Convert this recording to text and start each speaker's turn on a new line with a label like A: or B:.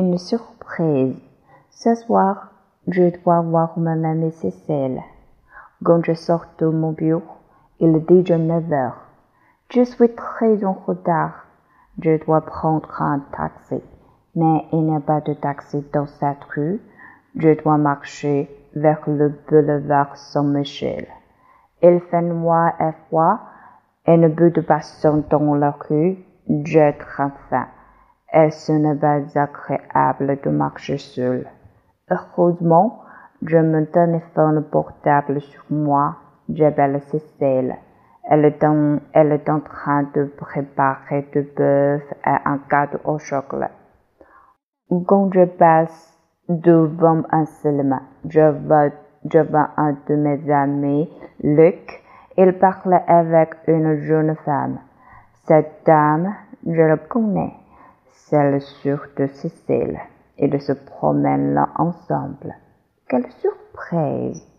A: une surprise. Ce soir, je dois voir mon amie Cécile. Quand je sors de mon bureau, il est déjà 9 heures. Je suis très en retard. Je dois prendre un taxi. Mais il n'y a pas de taxi dans cette rue. Je dois marcher vers le boulevard Saint-Michel. Il fait noir et froid et ne peut de dans la rue. J'ai très faim et ce n'est pas agréable de marcher seul? Heureusement, je me téléphone portable sur moi. J'appelle Cécile. Elle est, en, elle est en train de préparer du bœuf et un gâteau au chocolat. Quand je passe devant un cinéma, je vois, je vois un de mes amis, Luc. Il parle avec une jeune femme. Cette dame, je la connais. C'est le sur de Cécile. Ils se promènent là ensemble. Quelle surprise!